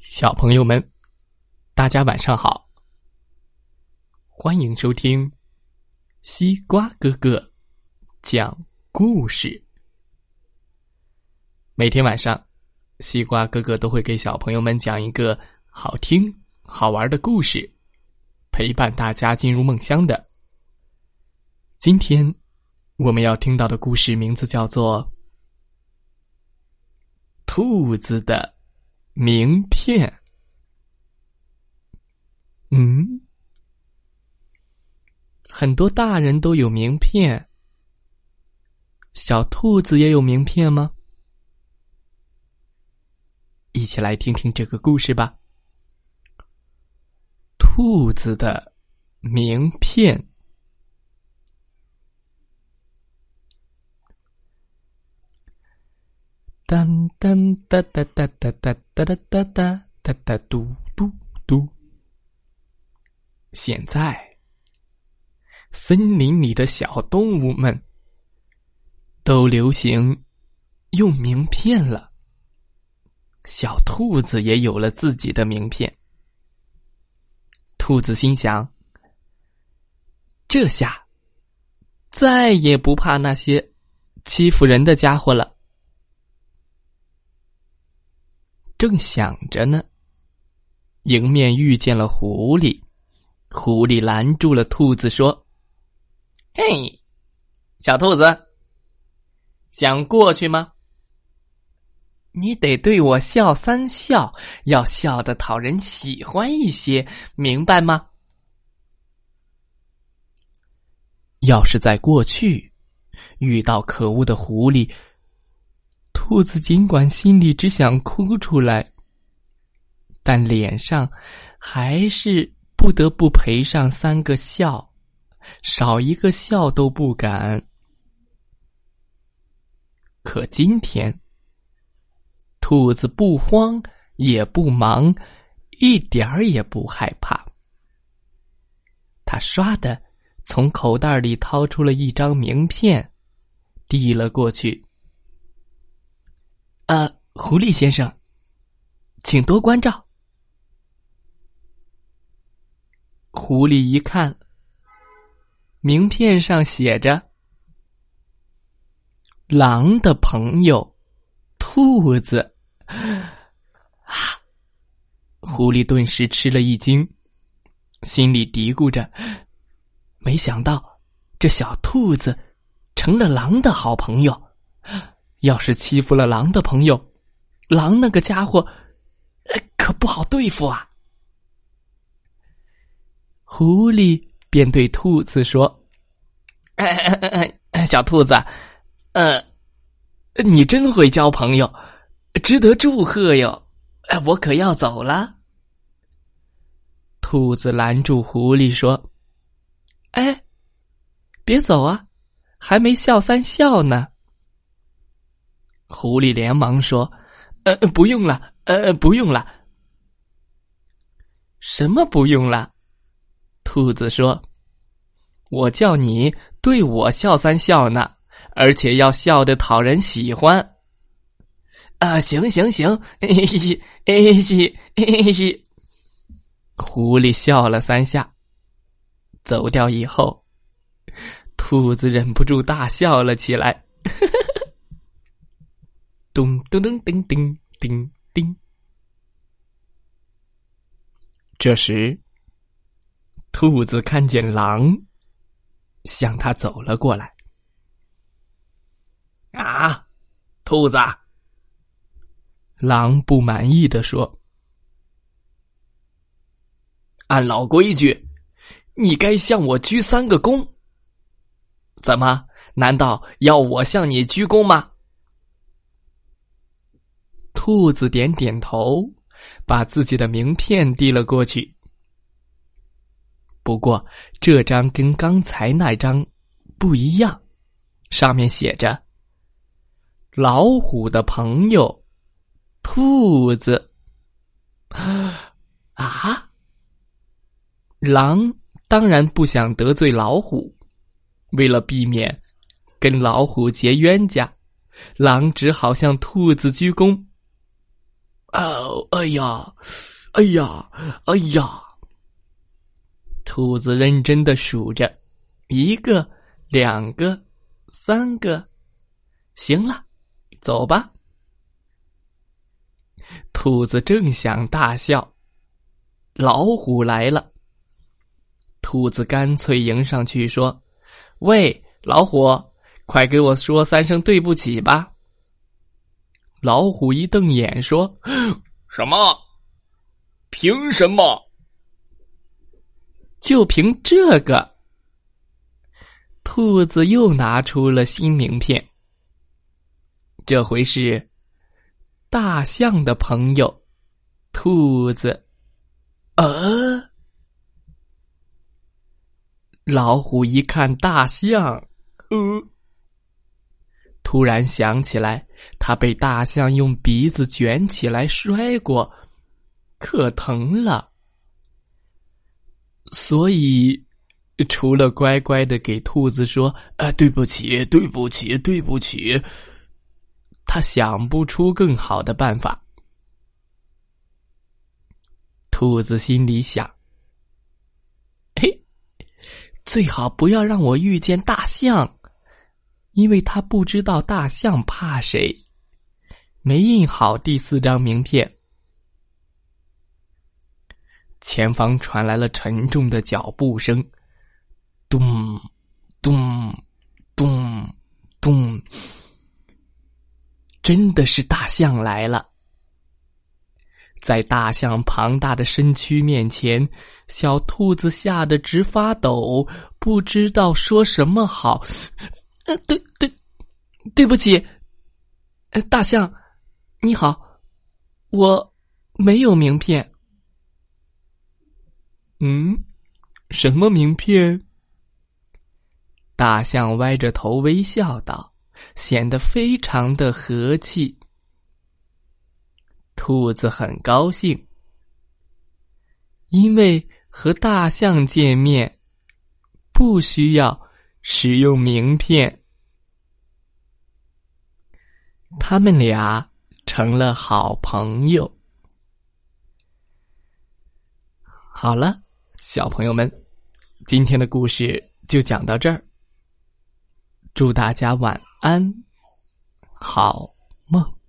小朋友们，大家晚上好！欢迎收听西瓜哥哥讲故事。每天晚上，西瓜哥哥都会给小朋友们讲一个好听、好玩的故事，陪伴大家进入梦乡的。今天我们要听到的故事名字叫做《兔子的》。名片，嗯，很多大人都有名片，小兔子也有名片吗？一起来听听这个故事吧。兔子的名片。当当哒哒哒哒哒哒哒哒哒哒哒嘟嘟嘟。现在，森林里的小动物们都流行用名片了。小兔子也有了自己的名片。兔子心想：这下再也不怕那些欺负人的家伙了。正想着呢，迎面遇见了狐狸。狐狸拦住了兔子，说：“嘿，小兔子，想过去吗？你得对我笑三笑，要笑得讨人喜欢一些，明白吗？要是在过去遇到可恶的狐狸。”兔子尽管心里只想哭出来，但脸上还是不得不赔上三个笑，少一个笑都不敢。可今天，兔子不慌也不忙，一点儿也不害怕。他唰的从口袋里掏出了一张名片，递了过去。呃，狐狸先生，请多关照。狐狸一看，名片上写着“狼的朋友，兔子”，啊！狐狸顿时吃了一惊，心里嘀咕着：没想到这小兔子成了狼的好朋友。要是欺负了狼的朋友，狼那个家伙可不好对付啊！狐狸便对兔子说：“哎哎哎哎小兔子，呃，你真会交朋友，值得祝贺哟！我可要走了。”兔子拦住狐狸说：“哎，别走啊，还没笑三笑呢。”狐狸连忙说：“呃，不用了，呃，不用了。什么不用了？”兔子说：“我叫你对我笑三笑呢，而且要笑得讨人喜欢。”啊，行行行，嘿嘿嘿嘿嘿嘿嘿。狐狸笑了三下，走掉以后，兔子忍不住大笑了起来。咚咚咚叮叮叮叮。这时，兔子看见狼向他走了过来。啊，兔子！狼不满意的说：“按老规矩，你该向我鞠三个躬。怎么？难道要我向你鞠躬吗？”兔子点点头，把自己的名片递了过去。不过这张跟刚才那张不一样，上面写着“老虎的朋友，兔子”。啊！狼当然不想得罪老虎，为了避免跟老虎结冤家，狼只好向兔子鞠躬。哦，哎呀，哎呀，哎呀！兔子认真的数着，一个，两个，三个，行了，走吧。兔子正想大笑，老虎来了。兔子干脆迎上去说：“喂，老虎，快给我说三声对不起吧。”老虎一瞪眼说：“什么？凭什么？就凭这个？”兔子又拿出了新名片，这回是大象的朋友，兔子。呃，老虎一看大象，呃。突然想起来，他被大象用鼻子卷起来摔过，可疼了。所以，除了乖乖的给兔子说“啊，对不起，对不起，对不起”，他想不出更好的办法。兔子心里想：“嘿，最好不要让我遇见大象。”因为他不知道大象怕谁，没印好第四张名片。前方传来了沉重的脚步声，咚，咚，咚，咚，真的是大象来了。在大象庞大的身躯面前，小兔子吓得直发抖，不知道说什么好。对对，对不起，呃，大象，你好，我没有名片。嗯，什么名片？大象歪着头微笑道，显得非常的和气。兔子很高兴，因为和大象见面不需要。使用名片，他们俩成了好朋友。好了，小朋友们，今天的故事就讲到这儿。祝大家晚安，好梦。